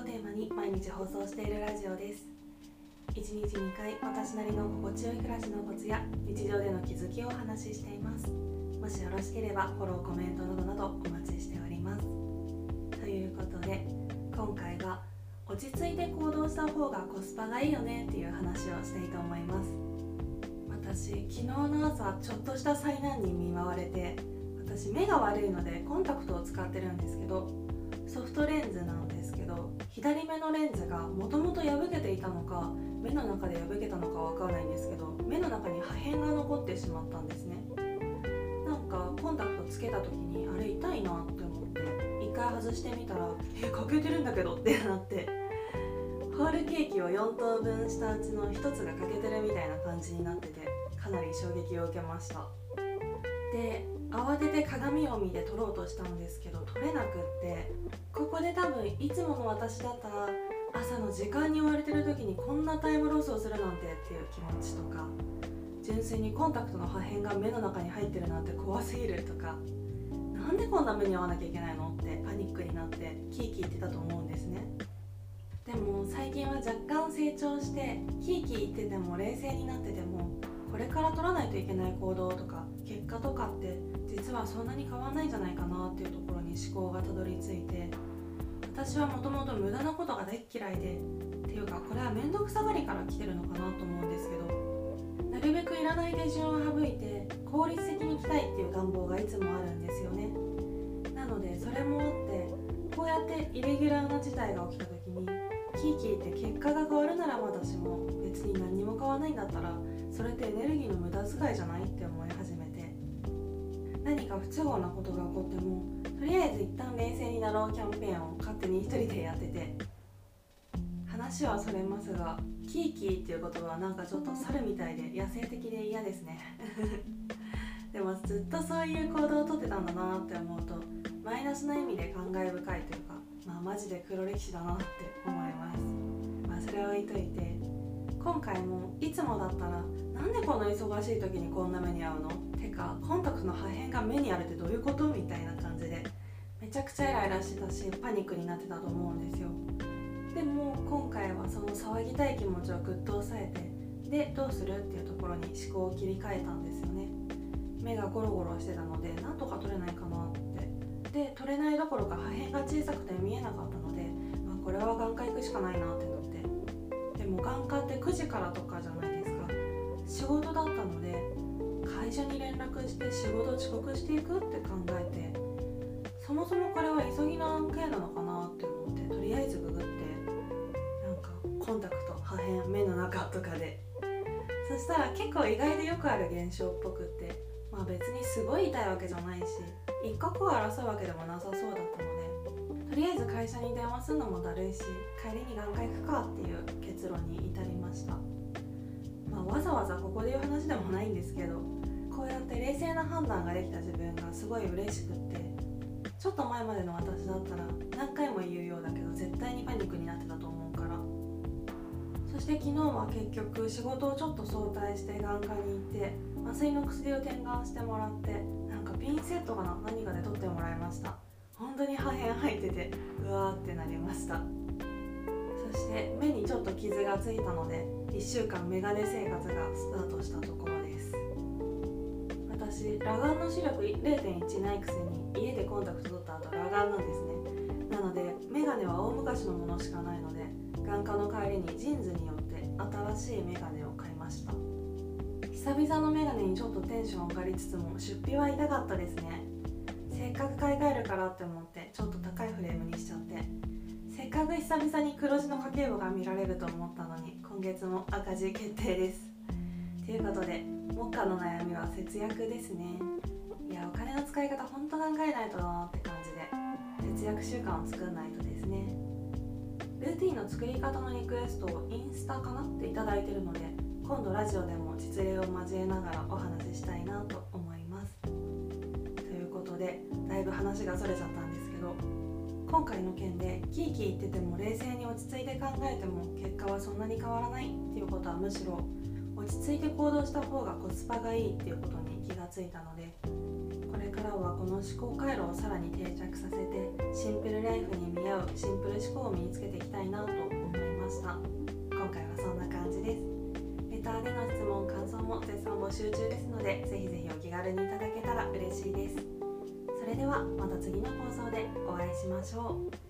をテーマに毎日放送しているラジオです。1日2回私なりの心地よい暮らしのコツや日常での気づきをお話ししています。もしよろしければフォローコメントなどなどお待ちしております。ということで今回は落ち着いて行動した方がコスパがいいよねっていう話をしていと思います。私昨日の朝ちょっとした災難に見舞われて私目が悪いのでコンタクトを使ってるんですけどソフトレンズなんですけど左目のレンズがもともと破けていたのか目の中で破けたのかわからないんですけど目の中に破片が残ってしまったんですね。なんかコンタクトつけた時にあれ痛いなって思って一回外してみたらえ欠けてるんだけどってなって。ホールケーキを4等分したうちの1つが欠けてるみたいな感じになっててかなり衝撃を受けました。で慌てて鏡を見て撮ろうとしたんですけど撮れなくってここで多分いつもの私だったら朝の時間に追われてる時にこんなタイムロスをするなんてっていう気持ちとか純粋にコンタクトの破片が目の中に入ってるなんて怖すぎるとかなんでこんな目に遭わなきゃいけないのってパニックになってキーキー言ってたと思うんですね。でも最近は若干成長してキーキー言ってても冷静になっててもこれから取らないといけない行動とか結果とかって実はそんなに変わんないんじゃないかなっていうところに思考がたどり着いて私はもともと無駄なことが大っ嫌いでっていうかこれは面倒くさがりから来てるのかなと思うんですけどなるべくいらない手順を省いて効率的に来たいっていう願望がいつもあるんですよね。なのでそれもあってこうやってイレギュラーな事態が起きた時にキーキーって結果が変わるならまだしも別に何も変わらないんだったらそれってエネルギーの無駄遣いじゃないって思い始めて。何か不都合なことが起こってもとりあえず一旦冷静になろうキャンペーンを勝手に一人でやってて。話はそれますがキーキーっていう言葉はなんかちょっと猿みたいで野生的で嫌ですね。でもずっとそういう行動をとってたんだなって思うとマイナスな意味で感慨深いというかまあマジで黒歴史だなって思います。まあそれは置いといて今回もいつもだったらなんでこんな忙しい時にこんな目に遭うの？てかコンタクトの破片が目にあるってどういうこと？みたいな感じでめちゃくちゃイライラしてたしパニックになってたと思うんですよ。でも今回はその騒ぎたい気持ちをぐっと抑えてでどうするっていうところに思考を切り替えたんですよね。目がゴロゴロしてたのでなんとか取れないかなって。で取れないどころか破片が小さくて見えなかったので、まあ、これは眼科行くしかないなって眼科って9時からとかじゃないですか。仕事だったので会社に連絡して仕事遅刻していくって考えてそもそもこれは急ぎの案件なのかなって思ってとりあえずググってなんかコンタクト破片目の中とかで。そしたら結構意外でよくある現象っぽくってまあ別にすごい痛いわけじゃないし一刻を争うわけでもなさそうだったのでとりあえず会社に電話するのもだるいし帰りに眼科行くかっていう結論に至りました。まあわざわざここで言う話でもないんですけどこうやって冷静な判断ができた自分がすごい嬉しくってちょっと前までの私だったら何回も言うようだけど絶対にパニックになってたと思うから。そして昨日は結局仕事をちょっと早退して眼科に行って麻酔の薬を点眼してもらってなんかピンセットかな何かで取ってもらいました。本当に破片入っててうわーってなりました。そして目にちょっと傷がついたので1週間メガネ生活がスタートしたところです。私裸眼の視力0.1ないくせに家でコンタクト取った後裸眼なんですね。なのでメガネは大昔のものしかないので眼科の帰りにジーンズによって新しいメガネを買いました。久々のメガネにちょっとテンション上がりつつも出費は痛かったですね。せっかく買い替えるからって思ってちょっと高いフレームにしちゃって。せっかく久々に黒字の家計簿が見られると思ったのに今月も赤字決定です。ということで目下の悩みは節約ですね。いやお金の使い方ほんと考えないとなって感じで節約習慣を作んないとですね。ルーティンの作り方のリクエストをインスタかなっていいてるので今度ラジオでも実例を交えながら話がそれちゃったんですけど今回の件でキーキー言ってても冷静に落ち着いて考えても結果はそんなに変わらないっていうことはむしろ落ち着いて行動した方がコスパがいいっていうことに気がついたのでこれからはこの思考回路をさらに定着させてシンプルライフに見合うシンプル思考を身につけていきたいなと思いました。今回はそんな感じです。レターでの質問感想も絶賛募集中ですのでぜひぜひお気軽にいただけたら嬉しいです。れではまた次の放送でお会いしましょう。